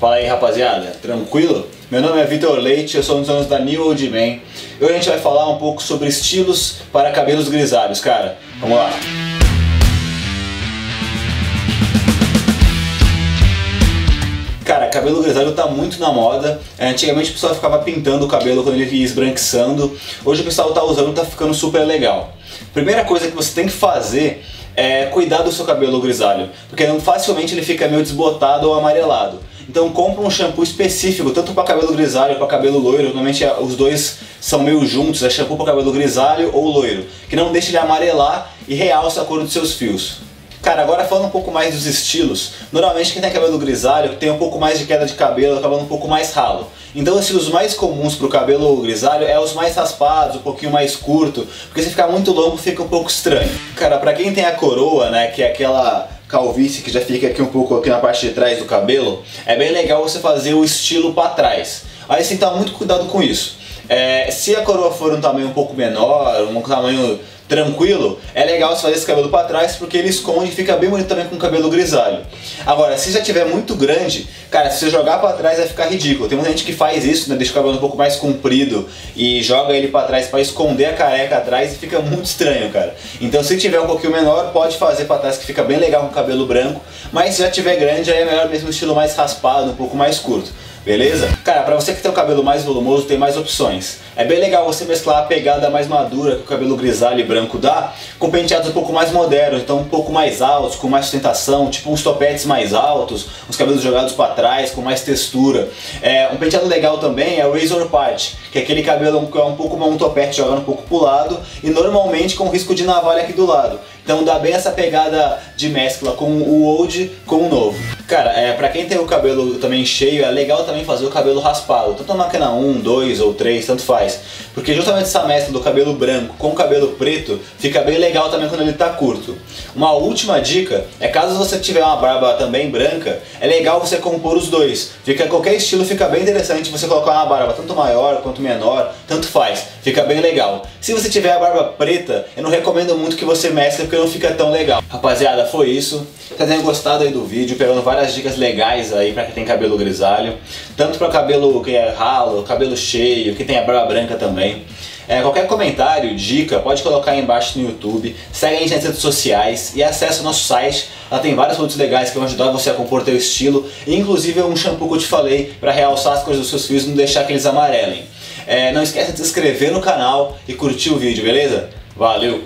Fala aí rapaziada, tranquilo? Meu nome é Vitor Leite, eu sou um dos anos da New Old Man. E hoje a gente vai falar um pouco sobre estilos para cabelos grisalhos, cara. Vamos lá! Cara, cabelo grisalho tá muito na moda. É, antigamente o pessoal ficava pintando o cabelo quando ele ia esbranquiçando. Hoje o pessoal tá usando, tá ficando super legal. Primeira coisa que você tem que fazer é cuidar do seu cabelo grisalho, porque facilmente ele fica meio desbotado ou amarelado. Então compra um shampoo específico, tanto para cabelo grisalho para cabelo loiro, normalmente é, os dois são meio juntos, é shampoo para cabelo grisalho ou loiro, que não deixa ele amarelar e realça a cor dos seus fios. Cara, agora falando um pouco mais dos estilos, normalmente quem tem cabelo grisalho tem um pouco mais de queda de cabelo, cabelo um pouco mais ralo. Então os estilos mais comuns para o cabelo grisalho é os mais raspados, um pouquinho mais curto, porque se ficar muito longo fica um pouco estranho. Cara, para quem tem a coroa, né, que é aquela calvície que já fica aqui um pouco aqui na parte de trás do cabelo, é bem legal você fazer o estilo para trás. Aí que tomar muito cuidado com isso. É, se a coroa for um tamanho um pouco menor, um tamanho tranquilo, é legal você fazer esse cabelo para trás porque ele esconde e fica bem bonito também com o cabelo grisalho. Agora, se já tiver muito grande, cara, se você jogar para trás vai ficar ridículo. Tem muita gente que faz isso, né, deixa o cabelo um pouco mais comprido e joga ele para trás para esconder a careca atrás e fica muito estranho, cara. Então, se tiver um pouquinho menor, pode fazer para trás que fica bem legal com o cabelo branco, mas se já tiver grande, aí é melhor mesmo estilo mais raspado, um pouco mais curto. Beleza? Cara, pra você que tem o cabelo mais volumoso, tem mais opções. É bem legal você mesclar a pegada mais madura que o cabelo grisalho e branco dá, com penteados um pouco mais modernos, então um pouco mais altos, com mais sustentação, tipo uns topetes mais altos, os cabelos jogados para trás, com mais textura. É, um penteado legal também é o razor part, que é aquele cabelo que é um pouco um topete jogando um pouco pro lado, e normalmente com risco de navalha aqui do lado. Então dá bem essa pegada de mescla com o old com o novo. Cara, é, pra quem tem o cabelo também cheio, é legal também fazer o cabelo raspado. Tanto na máquina 1, 2 ou 3, tanto faz. Porque justamente essa mescla do cabelo branco com o cabelo preto fica bem legal também quando ele tá curto. Uma última dica é caso você tiver uma barba também branca, é legal você compor os dois. Fica qualquer estilo fica bem interessante você colocar uma barba tanto maior quanto menor, tanto faz. Fica bem legal. Se você tiver a barba preta, eu não recomendo muito que você mescle porque não fica tão legal. Rapaziada, foi isso. Espero tenham gostado aí do vídeo, pegando várias dicas legais aí pra quem tem cabelo grisalho. Tanto para cabelo que é ralo, cabelo cheio, que tem a barba branca também. É, qualquer comentário, dica, pode colocar aí embaixo no YouTube. Segue a gente nas redes sociais e acesse o nosso site. Lá tem vários produtos legais que vão ajudar você a compor teu estilo. Inclusive um shampoo que eu te falei para realçar as cores dos seus fios e não deixar que eles amarelem. É, não esqueça de se inscrever no canal e curtir o vídeo, beleza? Valeu!